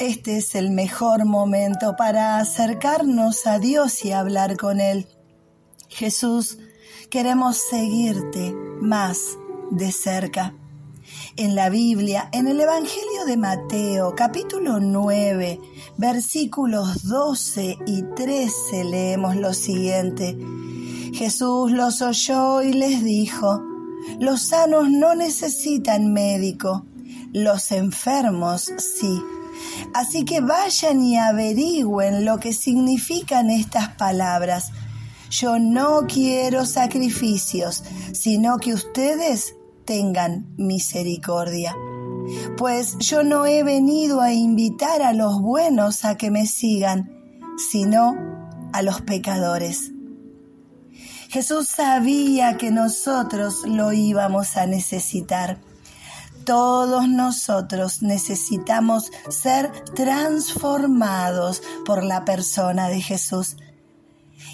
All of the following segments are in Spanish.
Este es el mejor momento para acercarnos a Dios y hablar con Él. Jesús, queremos seguirte más de cerca. En la Biblia, en el Evangelio de Mateo, capítulo 9, versículos 12 y 13, leemos lo siguiente. Jesús los oyó y les dijo, los sanos no necesitan médico, los enfermos sí. Así que vayan y averigüen lo que significan estas palabras. Yo no quiero sacrificios, sino que ustedes tengan misericordia. Pues yo no he venido a invitar a los buenos a que me sigan, sino a los pecadores. Jesús sabía que nosotros lo íbamos a necesitar todos nosotros necesitamos ser transformados por la persona de Jesús.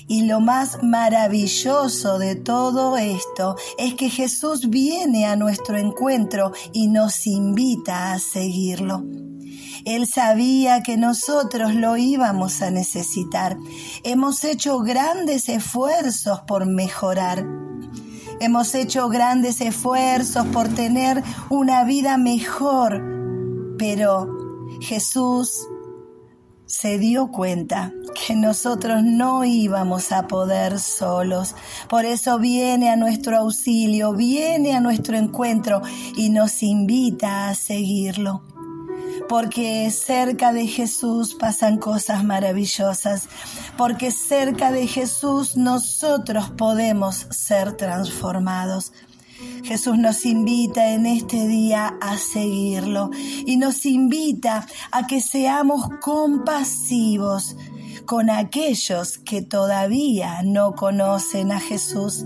Y lo más maravilloso de todo esto es que Jesús viene a nuestro encuentro y nos invita a seguirlo. Él sabía que nosotros lo íbamos a necesitar. Hemos hecho grandes esfuerzos por mejorar Hemos hecho grandes esfuerzos por tener una vida mejor, pero Jesús se dio cuenta que nosotros no íbamos a poder solos. Por eso viene a nuestro auxilio, viene a nuestro encuentro y nos invita a seguirlo porque cerca de Jesús pasan cosas maravillosas, porque cerca de Jesús nosotros podemos ser transformados. Jesús nos invita en este día a seguirlo y nos invita a que seamos compasivos con aquellos que todavía no conocen a Jesús.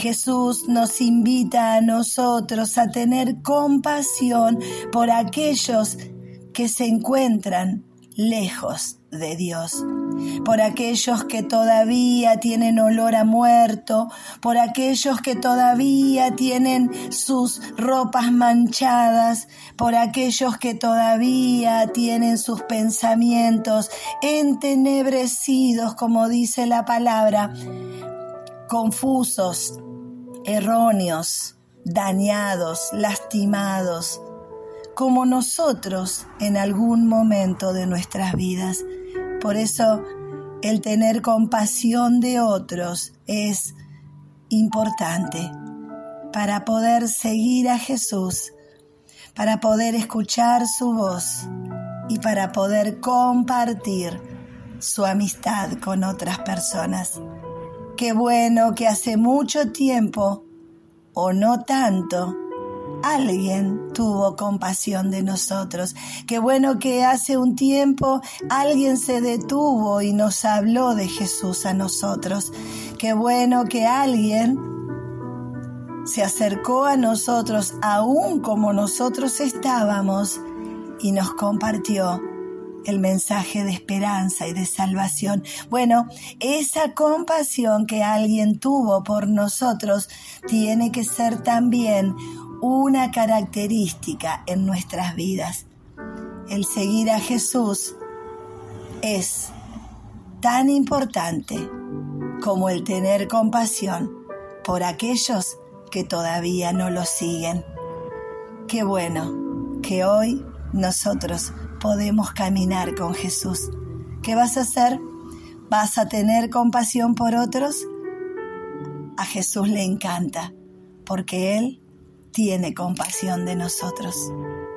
Jesús nos invita a nosotros a tener compasión por aquellos que se encuentran lejos de Dios, por aquellos que todavía tienen olor a muerto, por aquellos que todavía tienen sus ropas manchadas, por aquellos que todavía tienen sus pensamientos entenebrecidos, como dice la palabra, confusos, erróneos, dañados, lastimados, como nosotros en algún momento de nuestras vidas. Por eso el tener compasión de otros es importante para poder seguir a Jesús, para poder escuchar su voz y para poder compartir su amistad con otras personas. Qué bueno que hace mucho tiempo, o no tanto, alguien tuvo compasión de nosotros. Qué bueno que hace un tiempo alguien se detuvo y nos habló de Jesús a nosotros. Qué bueno que alguien se acercó a nosotros aún como nosotros estábamos y nos compartió el mensaje de esperanza y de salvación. Bueno, esa compasión que alguien tuvo por nosotros tiene que ser también una característica en nuestras vidas. El seguir a Jesús es tan importante como el tener compasión por aquellos que todavía no lo siguen. Qué bueno que hoy nosotros podemos caminar con Jesús. ¿Qué vas a hacer? ¿Vas a tener compasión por otros? A Jesús le encanta, porque Él tiene compasión de nosotros.